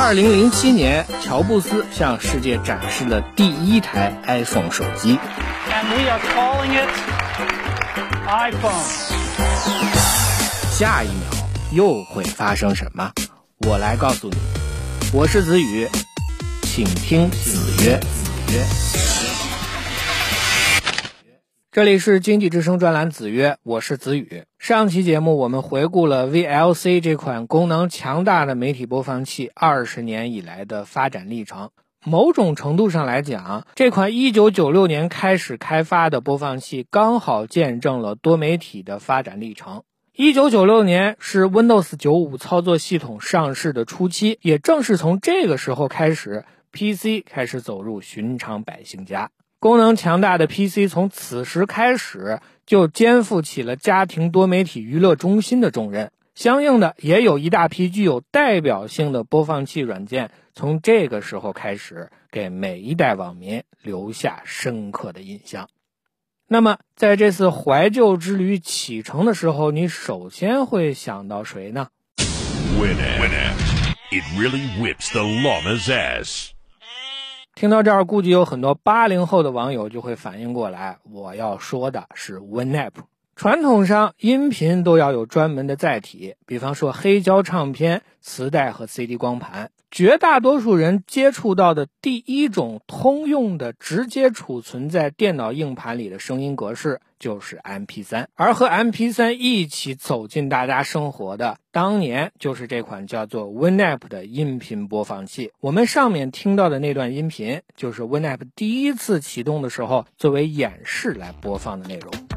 二零零七年，乔布斯向世界展示了第一台 iPhone 手机。And we are calling it iPhone. 下一秒又会发生什么？我来告诉你。我是子宇，请听子曰。子曰。这里是经济之声专栏子曰，我是子宇。上期节目我们回顾了 VLC 这款功能强大的媒体播放器二十年以来的发展历程。某种程度上来讲，这款1996年开始开发的播放器刚好见证了多媒体的发展历程。1996年是 Windows 95操作系统上市的初期，也正是从这个时候开始，PC 开始走入寻常百姓家。功能强大的 PC 从此时开始就肩负起了家庭多媒体娱乐中心的重任。相应的，也有一大批具有代表性的播放器软件，从这个时候开始给每一代网民留下深刻的印象。那么，在这次怀旧之旅启程的时候，你首先会想到谁呢？Winamp. It really whips the llama's ass. 听到这儿，估计有很多八零后的网友就会反应过来，我要说的是 Winamp。传统上，音频都要有专门的载体，比方说黑胶唱片、磁带和 CD 光盘。绝大多数人接触到的第一种通用的、直接储存在电脑硬盘里的声音格式就是 MP3，而和 MP3 一起走进大家生活的，当年就是这款叫做 Winamp 的音频播放器。我们上面听到的那段音频，就是 Winamp 第一次启动的时候作为演示来播放的内容。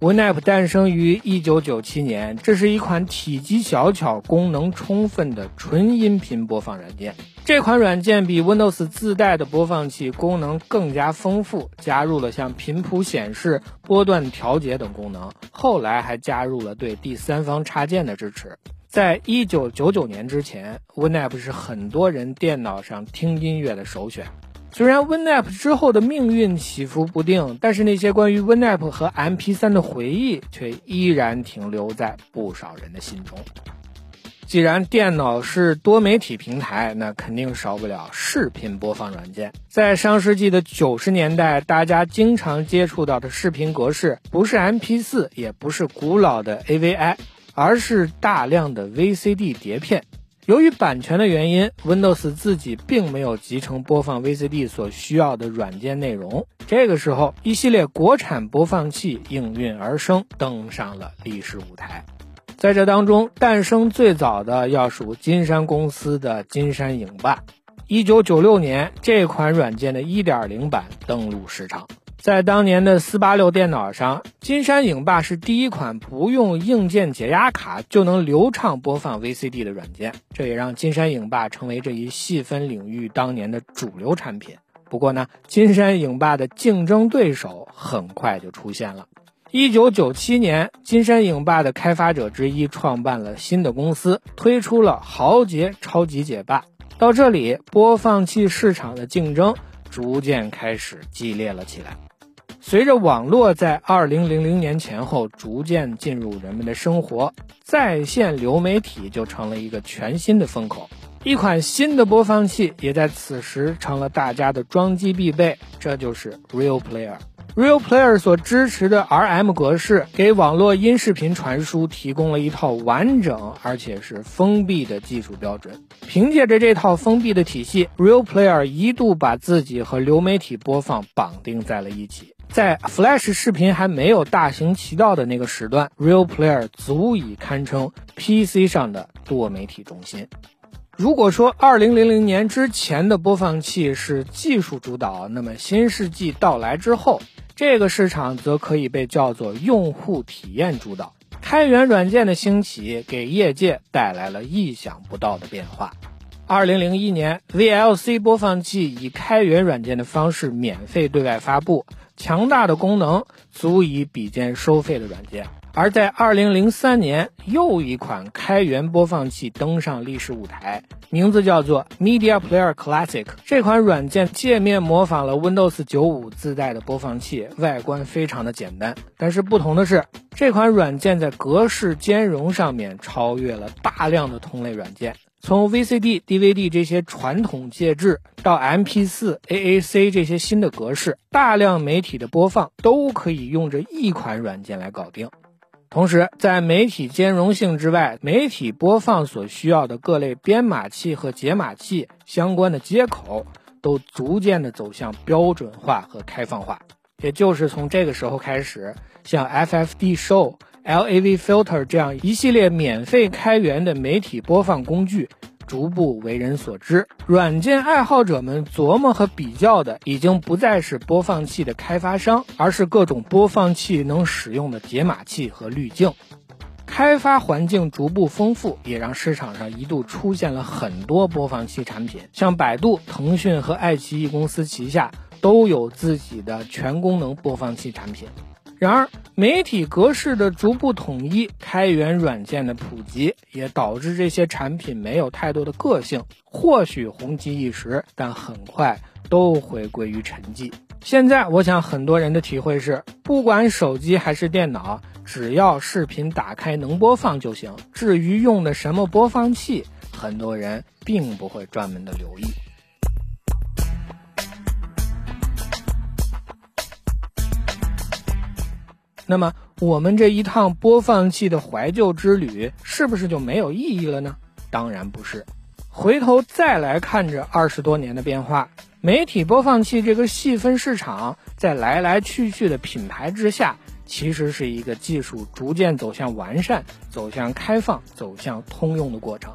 Winamp 诞生于1997年，这是一款体积小巧、功能充分的纯音频播放软件。这款软件比 Windows 自带的播放器功能更加丰富，加入了像频谱显示、波段调节等功能。后来还加入了对第三方插件的支持。在1999年之前，Winamp 是很多人电脑上听音乐的首选。虽然 Winamp 之后的命运起伏不定，但是那些关于 Winamp 和 MP3 的回忆却依然停留在不少人的心中。既然电脑是多媒体平台，那肯定少不了视频播放软件。在上世纪的九十年代，大家经常接触到的视频格式，不是 MP4，也不是古老的 AVI，而是大量的 VCD 碟片。由于版权的原因，Windows 自己并没有集成播放 VCD 所需要的软件内容。这个时候，一系列国产播放器应运而生，登上了历史舞台。在这当中，诞生最早的要数金山公司的金山影霸。1996年，这款软件的1.0版登陆市场。在当年的486电脑上，金山影霸是第一款不用硬件解压卡就能流畅播放 VCD 的软件，这也让金山影霸成为这一细分领域当年的主流产品。不过呢，金山影霸的竞争对手很快就出现了。1997年，金山影霸的开发者之一创办了新的公司，推出了豪杰超级解霸。到这里，播放器市场的竞争逐渐开始激烈了起来。随着网络在二零零零年前后逐渐进入人们的生活，在线流媒体就成了一个全新的风口。一款新的播放器也在此时成了大家的装机必备，这就是 Real Player。Real Player 所支持的 RM 格式给网络音视频传输提供了一套完整而且是封闭的技术标准。凭借着这套封闭的体系，Real Player 一度把自己和流媒体播放绑定在了一起。在 Flash 视频还没有大行其道的那个时段，Real Player 足以堪称 PC 上的多媒体中心。如果说2000年之前的播放器是技术主导，那么新世纪到来之后，这个市场则可以被叫做用户体验主导。开源软件的兴起，给业界带来了意想不到的变化。二零零一年，VLC 播放器以开源软件的方式免费对外发布，强大的功能足以比肩收费的软件。而在二零零三年，又一款开源播放器登上历史舞台，名字叫做 Media Player Classic。这款软件界面模仿了 Windows 九五自带的播放器，外观非常的简单。但是不同的是，这款软件在格式兼容上面超越了大量的同类软件。从 VCD、DVD 这些传统介质到 MP4、AAC 这些新的格式，大量媒体的播放都可以用这一款软件来搞定。同时，在媒体兼容性之外，媒体播放所需要的各类编码器和解码器相关的接口，都逐渐的走向标准化和开放化。也就是从这个时候开始，像 FFD Show、LAV Filter 这样一系列免费开源的媒体播放工具。逐步为人所知，软件爱好者们琢磨和比较的已经不再是播放器的开发商，而是各种播放器能使用的解码器和滤镜。开发环境逐步丰富，也让市场上一度出现了很多播放器产品，像百度、腾讯和爱奇艺公司旗下都有自己的全功能播放器产品。然而，媒体格式的逐步统一，开源软件的普及，也导致这些产品没有太多的个性。或许红极一时，但很快都回归于沉寂。现在，我想很多人的体会是，不管手机还是电脑，只要视频打开能播放就行。至于用的什么播放器，很多人并不会专门的留意。那么，我们这一趟播放器的怀旧之旅，是不是就没有意义了呢？当然不是。回头再来看这二十多年的变化，媒体播放器这个细分市场，在来来去去的品牌之下，其实是一个技术逐渐走向完善、走向开放、走向通用的过程。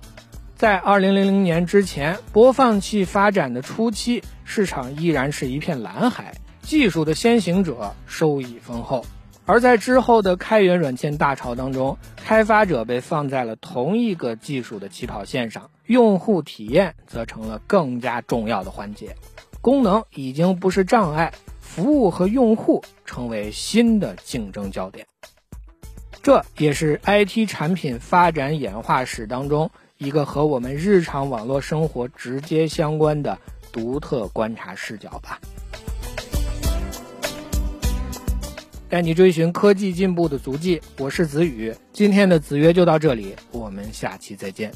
在二零零零年之前，播放器发展的初期，市场依然是一片蓝海，技术的先行者收益丰厚。而在之后的开源软件大潮当中，开发者被放在了同一个技术的起跑线上，用户体验则成了更加重要的环节，功能已经不是障碍，服务和用户成为新的竞争焦点。这也是 IT 产品发展演化史当中一个和我们日常网络生活直接相关的独特观察视角吧。带你追寻科技进步的足迹，我是子宇。今天的子曰就到这里，我们下期再见。